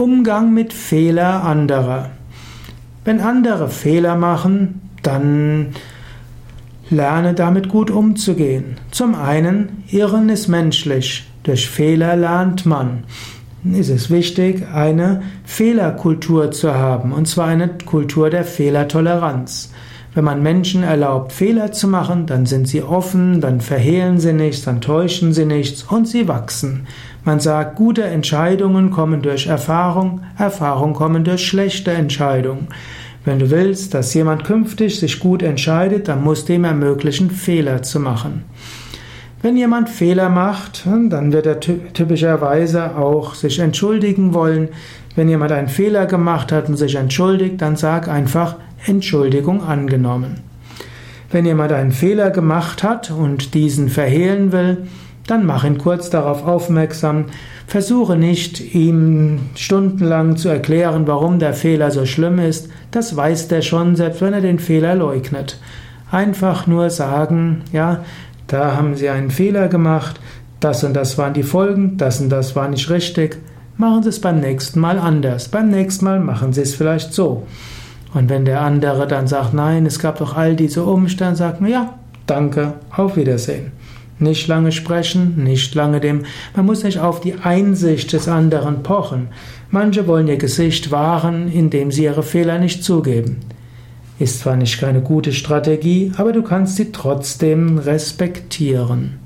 Umgang mit Fehler anderer. Wenn andere Fehler machen, dann lerne damit gut umzugehen. Zum einen, Irren ist menschlich. Durch Fehler lernt man. Es ist wichtig, eine Fehlerkultur zu haben, und zwar eine Kultur der Fehlertoleranz. Wenn man Menschen erlaubt, Fehler zu machen, dann sind sie offen, dann verhehlen sie nichts, dann täuschen sie nichts und sie wachsen. Man sagt, gute Entscheidungen kommen durch Erfahrung, Erfahrung kommen durch schlechte Entscheidungen. Wenn du willst, dass jemand künftig sich gut entscheidet, dann musst du ihm ermöglichen, Fehler zu machen. Wenn jemand Fehler macht, dann wird er typischerweise auch sich entschuldigen wollen. Wenn jemand einen Fehler gemacht hat und sich entschuldigt, dann sag einfach, Entschuldigung angenommen. Wenn jemand einen Fehler gemacht hat und diesen verhehlen will, dann mach ihn kurz darauf aufmerksam. Versuche nicht, ihm stundenlang zu erklären, warum der Fehler so schlimm ist. Das weiß der schon, selbst wenn er den Fehler leugnet. Einfach nur sagen, ja, da haben Sie einen Fehler gemacht, das und das waren die Folgen, das und das war nicht richtig. Machen Sie es beim nächsten Mal anders. Beim nächsten Mal machen Sie es vielleicht so. Und wenn der andere dann sagt, nein, es gab doch all diese Umstände, sagt man, ja, danke, auf Wiedersehen. Nicht lange sprechen, nicht lange dem, man muss nicht auf die Einsicht des anderen pochen. Manche wollen ihr Gesicht wahren, indem sie ihre Fehler nicht zugeben. Ist zwar nicht keine gute Strategie, aber du kannst sie trotzdem respektieren.